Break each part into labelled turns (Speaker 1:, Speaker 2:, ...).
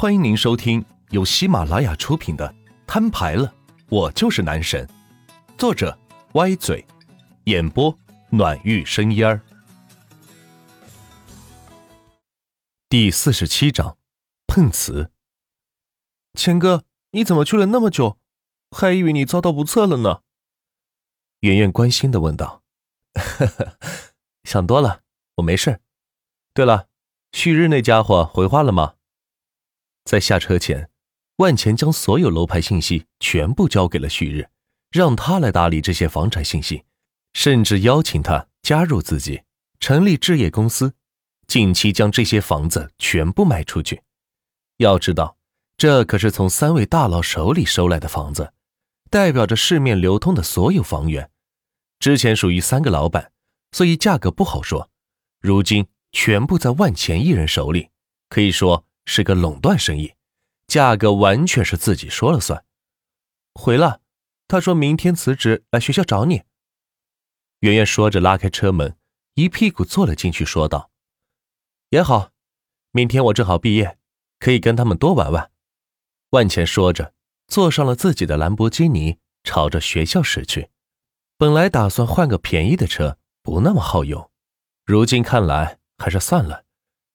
Speaker 1: 欢迎您收听由喜马拉雅出品的《摊牌了，我就是男神》，作者歪嘴，演播暖玉生烟儿。第四十七章，碰瓷。
Speaker 2: 钱哥，你怎么去了那么久？还以为你遭到不测了呢。
Speaker 1: 圆圆关心的问道：“
Speaker 2: 呵 呵，想多了，我没事。对了，旭日那家伙回话了吗？”
Speaker 1: 在下车前，万钱将所有楼盘信息全部交给了旭日，让他来打理这些房产信息，甚至邀请他加入自己，成立置业公司，近期将这些房子全部卖出去。要知道，这可是从三位大佬手里收来的房子，代表着市面流通的所有房源。之前属于三个老板，所以价格不好说。如今全部在万钱一人手里，可以说。是个垄断生意，价格完全是自己说了算。
Speaker 2: 回了，他说明天辞职来学校找你。
Speaker 1: 圆圆说着拉开车门，一屁股坐了进去，说道：“
Speaker 2: 也好，明天我正好毕业，可以跟他们多玩玩。”
Speaker 1: 万钱说着，坐上了自己的兰博基尼，朝着学校驶去。本来打算换个便宜的车，不那么耗油，如今看来还是算了，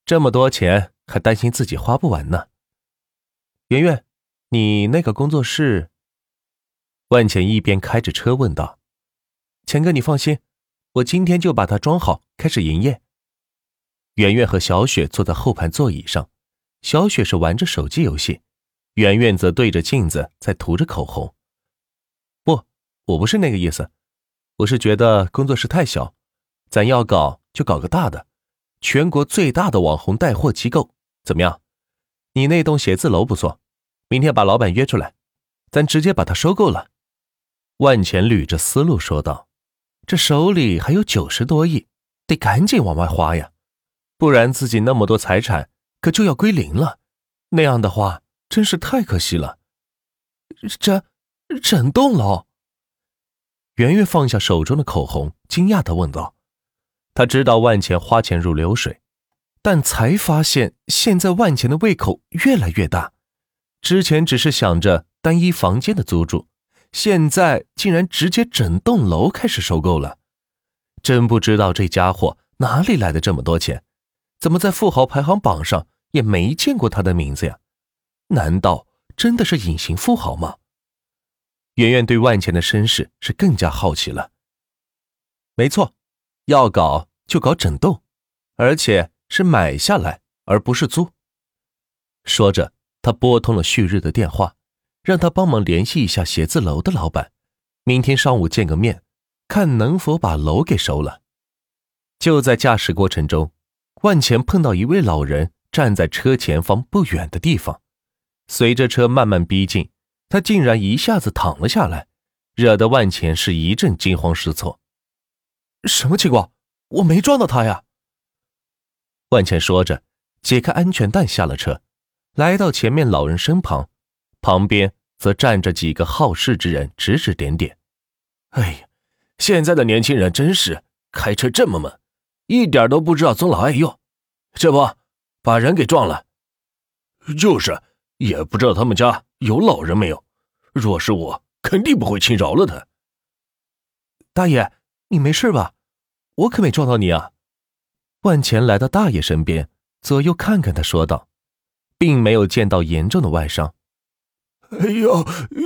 Speaker 1: 这么多钱。还担心自己花不完呢。
Speaker 2: 圆圆，你那个工作室？
Speaker 1: 万茜一边开着车问道：“
Speaker 2: 钱哥，你放心，我今天就把它装好，开始营业。”
Speaker 1: 圆圆和小雪坐在后排座椅上，小雪是玩着手机游戏，圆圆则对着镜子在涂着口红。
Speaker 2: 不，我不是那个意思，我是觉得工作室太小，咱要搞就搞个大的。全国最大的网红带货机构怎么样？你那栋写字楼不错，明天把老板约出来，咱直接把他收购了。
Speaker 1: 万钱捋着思路说道：“这手里还有九十多亿，得赶紧往外花呀，不然自己那么多财产可就要归零了。那样的话真是太可惜了。”
Speaker 2: 整整栋楼？
Speaker 1: 圆圆放下手中的口红，惊讶的问道。他知道万钱花钱如流水，但才发现现在万钱的胃口越来越大。之前只是想着单一房间的租住，现在竟然直接整栋楼开始收购了。真不知道这家伙哪里来的这么多钱，怎么在富豪排行榜上也没见过他的名字呀？难道真的是隐形富豪吗？圆圆对万钱的身世是更加好奇了。
Speaker 2: 没错。要搞就搞整栋，而且是买下来，而不是租。
Speaker 1: 说着，他拨通了旭日的电话，让他帮忙联系一下写字楼的老板，明天上午见个面，看能否把楼给收了。就在驾驶过程中，万钱碰到一位老人站在车前方不远的地方，随着车慢慢逼近，他竟然一下子躺了下来，惹得万钱是一阵惊慌失措。
Speaker 2: 什么情况？我没撞到他呀！
Speaker 1: 万茜说着，解开安全带下了车，来到前面老人身旁，旁边则站着几个好事之人，指指点点。
Speaker 3: 哎呀，现在的年轻人真是开车这么猛，一点都不知道尊老爱幼，这不把人给撞了？就是，也不知道他们家有老人没有。若是我，肯定不会轻饶了他。
Speaker 2: 大爷，你没事吧？我可没撞到你啊！
Speaker 1: 万钱来到大爷身边，左右看看他，说道，并没有见到严重的外伤。
Speaker 3: 哎呦，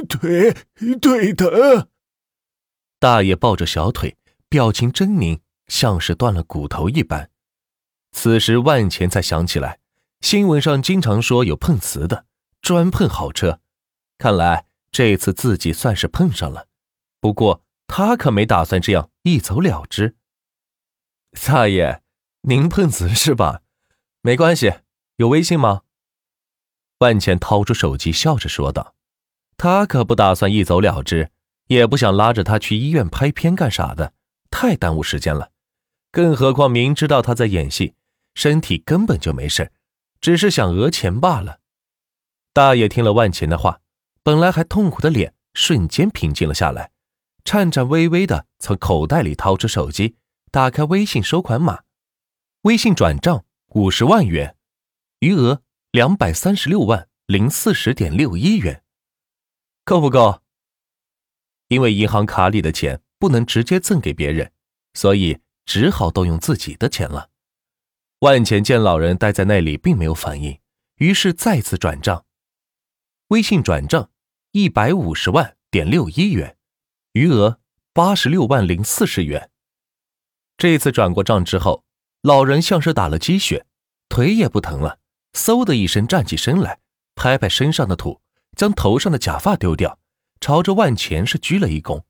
Speaker 3: 腿腿疼！
Speaker 1: 大爷抱着小腿，表情狰狞，像是断了骨头一般。此时万钱才想起来，新闻上经常说有碰瓷的，专碰好车。看来这次自己算是碰上了，不过他可没打算这样一走了之。
Speaker 2: 大爷，您碰瓷是吧？没关系，有微信吗？
Speaker 1: 万钱掏出手机，笑着说道：“他可不打算一走了之，也不想拉着他去医院拍片干啥的，太耽误时间了。更何况明知道他在演戏，身体根本就没事，只是想讹钱罢了。”大爷听了万钱的话，本来还痛苦的脸瞬间平静了下来，颤颤巍巍的从口袋里掏出手机。打开微信收款码，微信转账五十万元，余额两百三十六万零四十点六一元，够不够？因为银行卡里的钱不能直接赠给别人，所以只好动用自己的钱了。万钱见老人待在那里并没有反应，于是再次转账，微信转账一百五十万点六一元，余额八十六万零四十元。这次转过账之后，老人像是打了鸡血，腿也不疼了，嗖的一声站起身来，拍拍身上的土，将头上的假发丢掉，朝着万钱是鞠了一躬，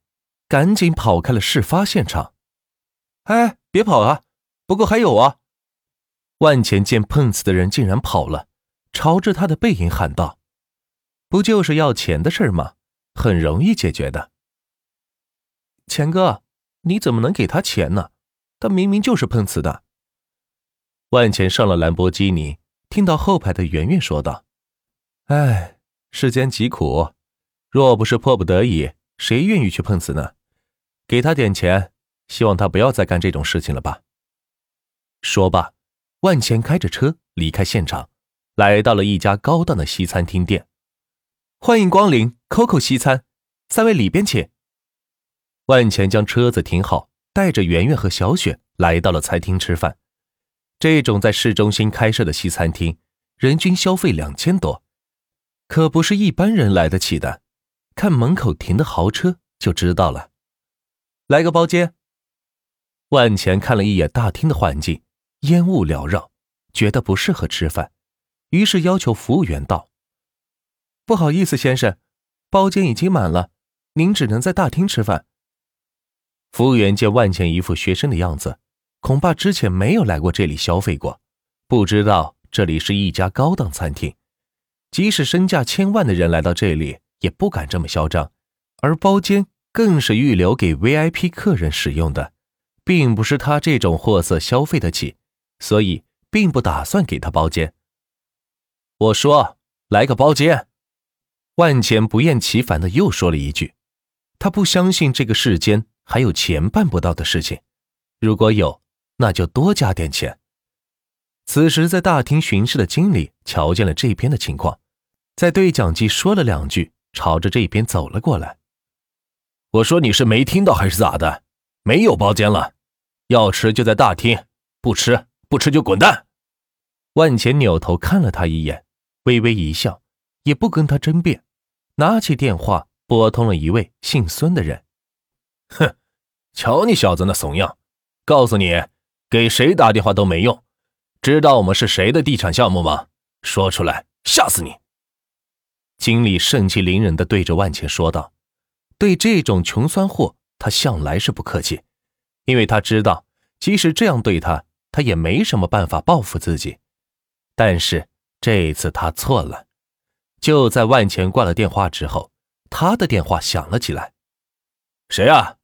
Speaker 1: 赶紧跑开了事发现场。哎，别跑啊！不过还有啊！万钱见碰瓷的人竟然跑了，朝着他的背影喊道：“不就是要钱的事吗？很容易解决的。”钱哥，你怎么能给他钱呢？他明明就是碰瓷的。万钱上了兰博基尼，听到后排的圆圆说道：“哎，世间疾苦，若不是迫不得已，谁愿意去碰瓷呢？给他点钱，希望他不要再干这种事情了吧。”说罢。万钱开着车离开现场，来到了一家高档的西餐厅店。欢迎光临 Coco 西餐，三位里边请。万钱将车子停好，带着圆圆和小雪来到了餐厅吃饭。这种在市中心开设的西餐厅，人均消费两千多，可不是一般人来得起的。看门口停的豪车就知道了。来个包间。万钱看了一眼大厅的环境。烟雾缭绕，觉得不适合吃饭，于是要求服务员道：“不好意思，先生，包间已经满了，您只能在大厅吃饭。”服务员见万茜一副学生的样子，恐怕之前没有来过这里消费过，不知道这里是一家高档餐厅，即使身价千万的人来到这里，也不敢这么嚣张，而包间更是预留给 VIP 客人使用的，并不是他这种货色消费得起。所以，并不打算给他包间。我说：“来个包间。”万钱不厌其烦的又说了一句：“他不相信这个世间还有钱办不到的事情，如果有，那就多加点钱。”此时，在大厅巡视的经理瞧见了这边的情况，在对讲机说了两句，朝着这边走了过来。
Speaker 3: 我说：“你是没听到还是咋的？没有包间了，要吃就在大厅，不吃。”不吃就滚蛋！
Speaker 1: 万钱扭头看了他一眼，微微一笑，也不跟他争辩，拿起电话拨通了一位姓孙的人。
Speaker 3: 哼，瞧你小子那怂样！告诉你，给谁打电话都没用。知道我们是谁的地产项目吗？说出来，吓死你！
Speaker 1: 经理盛气凌人的对着万钱说道：“对这种穷酸货，他向来是不客气，因为他知道，即使这样对他。”他也没什么办法报复自己，但是这次他错了。就在万钱挂了电话之后，他的电话响了起来。
Speaker 3: 谁啊？